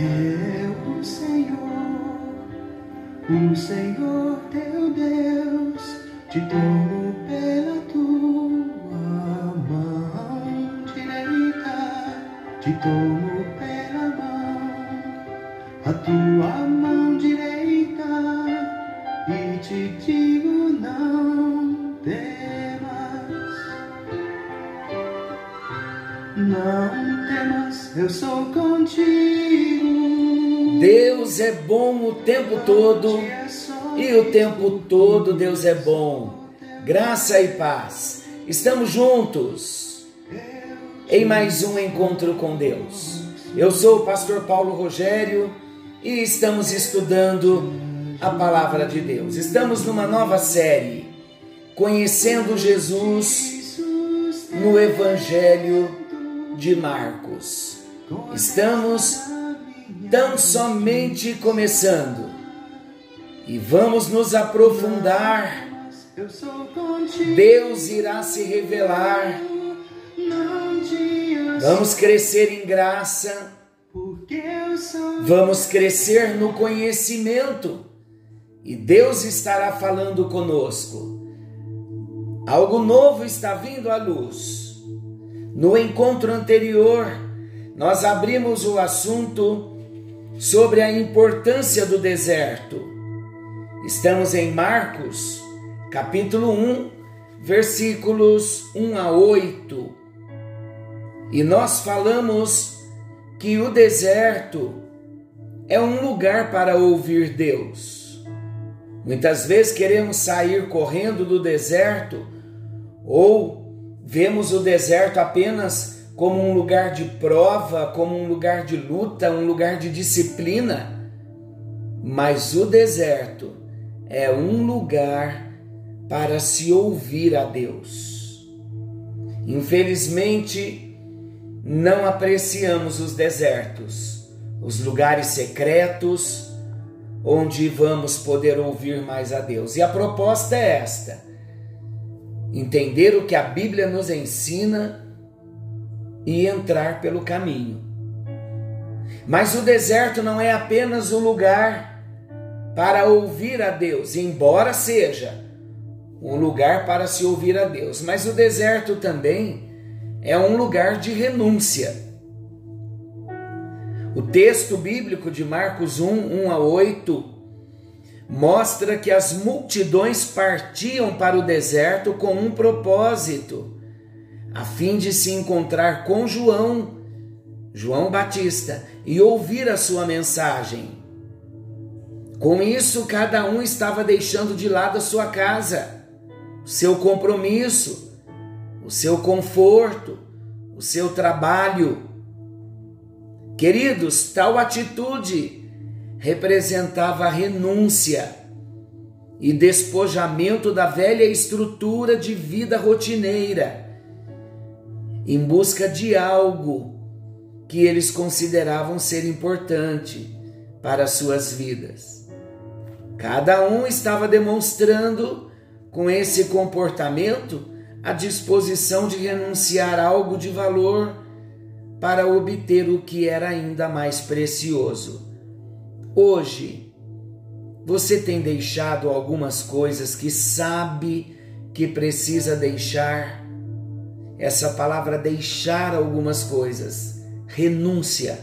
Eu, o Senhor, o Senhor teu Deus, te tomo pela tua mão direita, te tomo pela mão, a tua mão direita, e te digo não temas, não temas, eu sou contigo. Deus é bom o tempo todo e o tempo todo Deus é bom. Graça e paz. Estamos juntos em mais um encontro com Deus. Eu sou o pastor Paulo Rogério e estamos estudando a palavra de Deus. Estamos numa nova série, Conhecendo Jesus no Evangelho de Marcos. Estamos tão somente começando e vamos nos aprofundar. Deus irá se revelar. Vamos crescer em graça. Vamos crescer no conhecimento. E Deus estará falando conosco. Algo novo está vindo à luz. No encontro anterior, nós abrimos o assunto sobre a importância do deserto. Estamos em Marcos, capítulo 1, versículos 1 a 8. E nós falamos que o deserto é um lugar para ouvir Deus. Muitas vezes queremos sair correndo do deserto ou vemos o deserto apenas como um lugar de prova, como um lugar de luta, um lugar de disciplina. Mas o deserto é um lugar para se ouvir a Deus. Infelizmente, não apreciamos os desertos, os lugares secretos, onde vamos poder ouvir mais a Deus. E a proposta é esta: entender o que a Bíblia nos ensina e entrar pelo caminho. Mas o deserto não é apenas o lugar para ouvir a Deus, embora seja um lugar para se ouvir a Deus, mas o deserto também é um lugar de renúncia. O texto bíblico de Marcos 1, 1 a 8 mostra que as multidões partiam para o deserto com um propósito, a fim de se encontrar com João, João Batista, e ouvir a sua mensagem. Com isso, cada um estava deixando de lado a sua casa, o seu compromisso, o seu conforto, o seu trabalho. Queridos, tal atitude representava renúncia e despojamento da velha estrutura de vida rotineira, em busca de algo que eles consideravam ser importante para suas vidas. Cada um estava demonstrando com esse comportamento a disposição de renunciar a algo de valor para obter o que era ainda mais precioso Hoje, você tem deixado algumas coisas que sabe que precisa deixar? Essa palavra deixar algumas coisas, renúncia.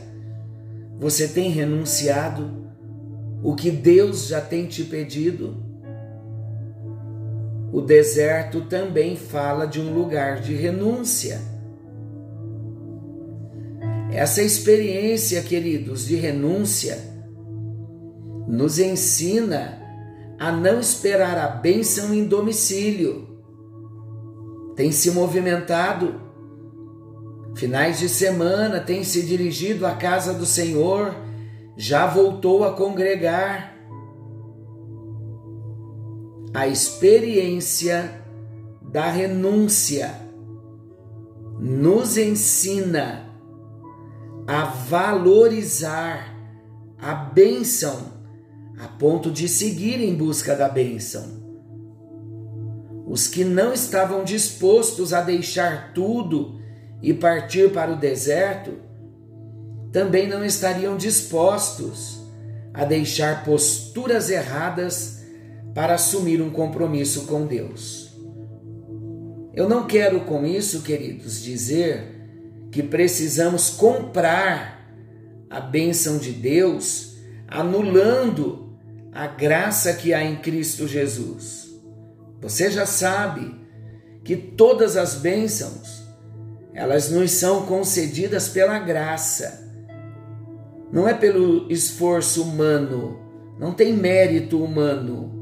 Você tem renunciado o que Deus já tem te pedido? O deserto também fala de um lugar de renúncia. Essa experiência, queridos, de renúncia, nos ensina a não esperar a bênção em domicílio. Tem se movimentado, finais de semana, tem se dirigido à casa do Senhor, já voltou a congregar. A experiência da renúncia nos ensina a valorizar a bênção a ponto de seguir em busca da bênção. Os que não estavam dispostos a deixar tudo e partir para o deserto também não estariam dispostos a deixar posturas erradas para assumir um compromisso com Deus. Eu não quero com isso, queridos, dizer que precisamos comprar a bênção de Deus anulando a graça que há em Cristo Jesus. Você já sabe que todas as bênçãos elas nos são concedidas pela graça. Não é pelo esforço humano, não tem mérito humano,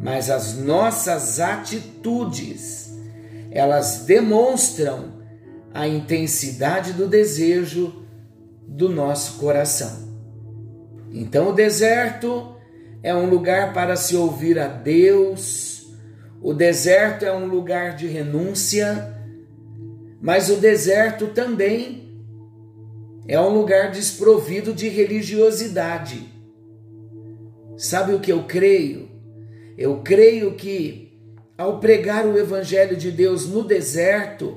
mas as nossas atitudes, elas demonstram a intensidade do desejo do nosso coração. Então, o deserto é um lugar para se ouvir a Deus, o deserto é um lugar de renúncia, mas o deserto também é um lugar desprovido de religiosidade. Sabe o que eu creio? Eu creio que ao pregar o Evangelho de Deus no deserto,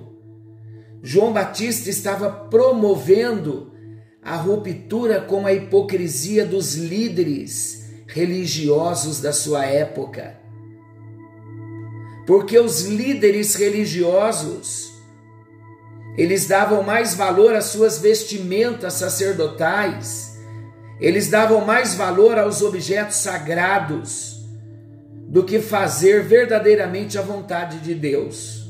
João Batista estava promovendo a ruptura com a hipocrisia dos líderes religiosos da sua época. Porque os líderes religiosos eles davam mais valor às suas vestimentas sacerdotais, eles davam mais valor aos objetos sagrados do que fazer verdadeiramente a vontade de Deus.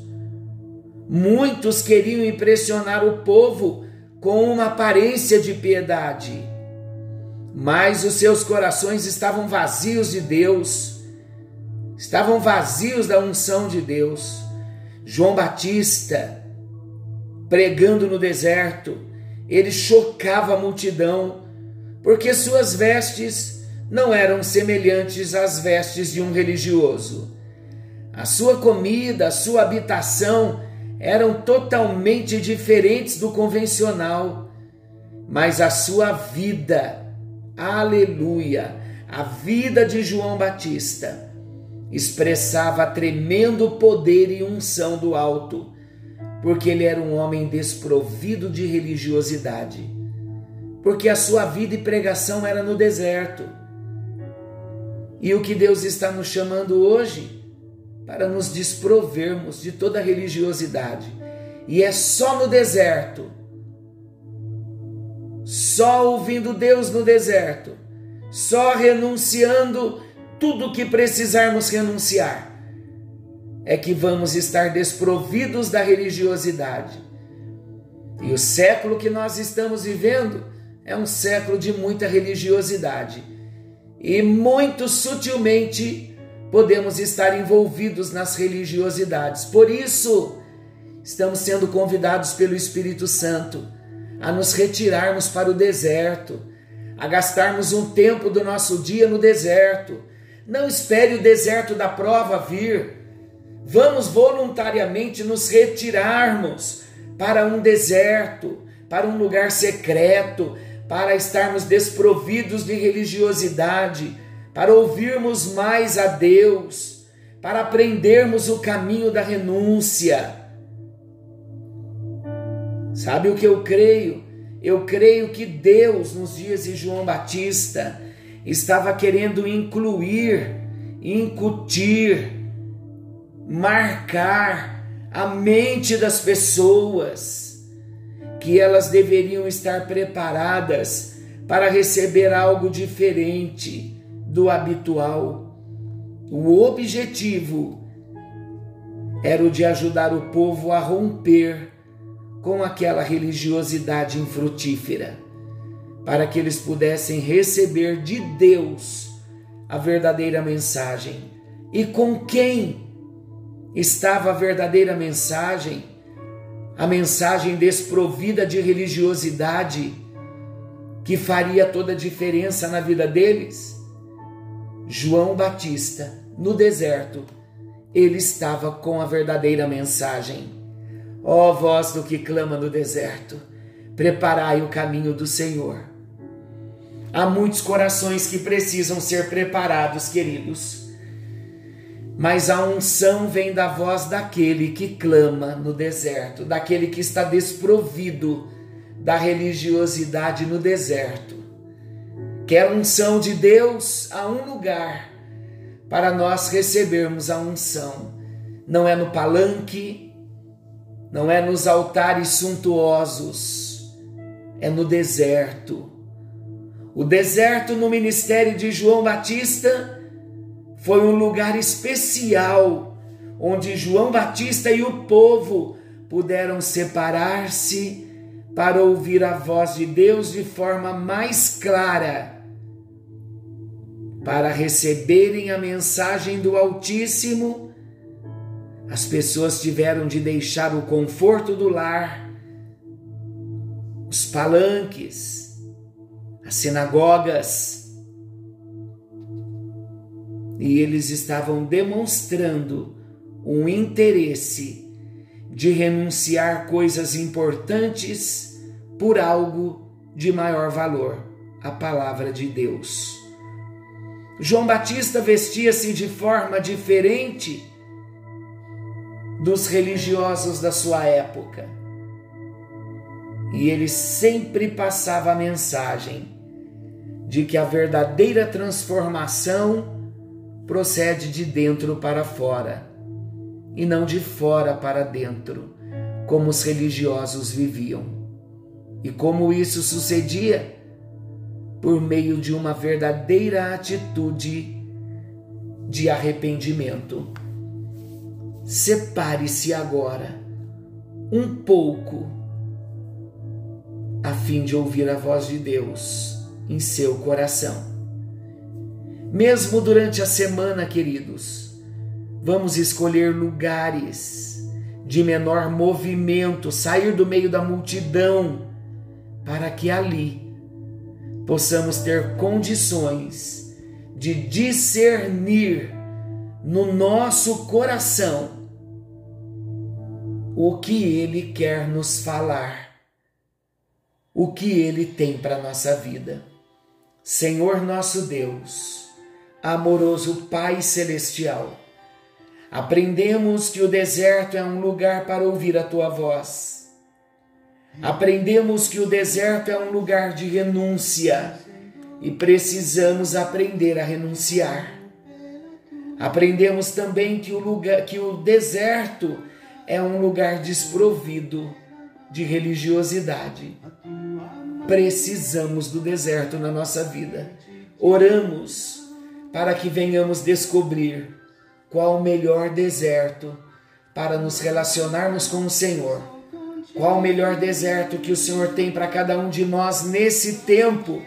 Muitos queriam impressionar o povo com uma aparência de piedade, mas os seus corações estavam vazios de Deus, estavam vazios da unção de Deus. João Batista, pregando no deserto, ele chocava a multidão, porque suas vestes não eram semelhantes às vestes de um religioso. A sua comida, a sua habitação eram totalmente diferentes do convencional, mas a sua vida, aleluia, a vida de João Batista, expressava tremendo poder e unção do alto, porque ele era um homem desprovido de religiosidade, porque a sua vida e pregação era no deserto. E o que Deus está nos chamando hoje? para nos desprovermos de toda religiosidade. E é só no deserto, só ouvindo Deus no deserto, só renunciando tudo que precisarmos renunciar, é que vamos estar desprovidos da religiosidade. E o século que nós estamos vivendo é um século de muita religiosidade. E muito sutilmente podemos estar envolvidos nas religiosidades. Por isso, estamos sendo convidados pelo Espírito Santo a nos retirarmos para o deserto, a gastarmos um tempo do nosso dia no deserto. Não espere o deserto da prova vir. Vamos voluntariamente nos retirarmos para um deserto, para um lugar secreto, para estarmos desprovidos de religiosidade para ouvirmos mais a Deus, para aprendermos o caminho da renúncia. Sabe o que eu creio? Eu creio que Deus, nos dias de João Batista, estava querendo incluir, incutir, marcar a mente das pessoas, que elas deveriam estar preparadas para receber algo diferente do habitual. O objetivo era o de ajudar o povo a romper com aquela religiosidade infrutífera, para que eles pudessem receber de Deus a verdadeira mensagem. E com quem estava a verdadeira mensagem? A mensagem desprovida de religiosidade que faria toda a diferença na vida deles? João Batista, no deserto, ele estava com a verdadeira mensagem. Ó voz do que clama no deserto, preparai o caminho do Senhor. Há muitos corações que precisam ser preparados, queridos. Mas a unção vem da voz daquele que clama no deserto, daquele que está desprovido da religiosidade no deserto. Quer unção de Deus a um lugar para nós recebermos a unção. Não é no palanque, não é nos altares suntuosos, é no deserto. O deserto no ministério de João Batista foi um lugar especial onde João Batista e o povo puderam separar-se para ouvir a voz de Deus de forma mais clara, para receberem a mensagem do Altíssimo. As pessoas tiveram de deixar o conforto do lar, os palanques, as sinagogas, e eles estavam demonstrando um interesse de renunciar coisas importantes por algo de maior valor, a palavra de Deus. João Batista vestia-se de forma diferente dos religiosos da sua época. E ele sempre passava a mensagem de que a verdadeira transformação procede de dentro para fora e não de fora para dentro, como os religiosos viviam. E como isso sucedia? Por meio de uma verdadeira atitude de arrependimento. Separe-se agora um pouco a fim de ouvir a voz de Deus em seu coração. Mesmo durante a semana, queridos, Vamos escolher lugares de menor movimento, sair do meio da multidão, para que ali possamos ter condições de discernir no nosso coração o que Ele quer nos falar, o que Ele tem para nossa vida. Senhor nosso Deus, amoroso Pai Celestial, Aprendemos que o deserto é um lugar para ouvir a tua voz. Aprendemos que o deserto é um lugar de renúncia e precisamos aprender a renunciar. Aprendemos também que o lugar que o deserto é um lugar desprovido de religiosidade. Precisamos do deserto na nossa vida. Oramos para que venhamos descobrir qual o melhor deserto para nos relacionarmos com o Senhor? Qual o melhor deserto que o Senhor tem para cada um de nós nesse tempo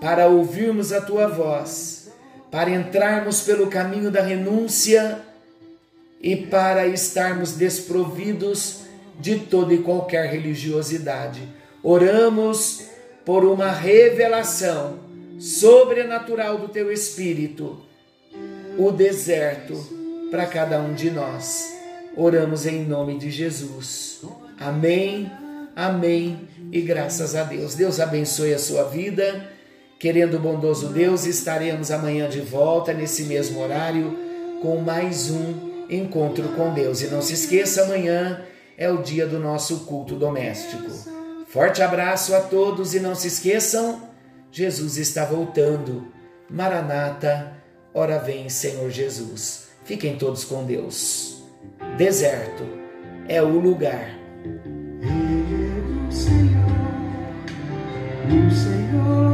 para ouvirmos a tua voz, para entrarmos pelo caminho da renúncia e para estarmos desprovidos de toda e qualquer religiosidade? Oramos por uma revelação sobrenatural do teu Espírito o deserto para cada um de nós. Oramos em nome de Jesus. Amém, amém e graças a Deus. Deus abençoe a sua vida. Querendo o bondoso Deus, estaremos amanhã de volta nesse mesmo horário com mais um encontro com Deus. E não se esqueça, amanhã é o dia do nosso culto doméstico. Forte abraço a todos e não se esqueçam, Jesus está voltando. Maranata Ora vem, Senhor Jesus. Fiquem todos com Deus. Deserto é o lugar. Senhor, o Senhor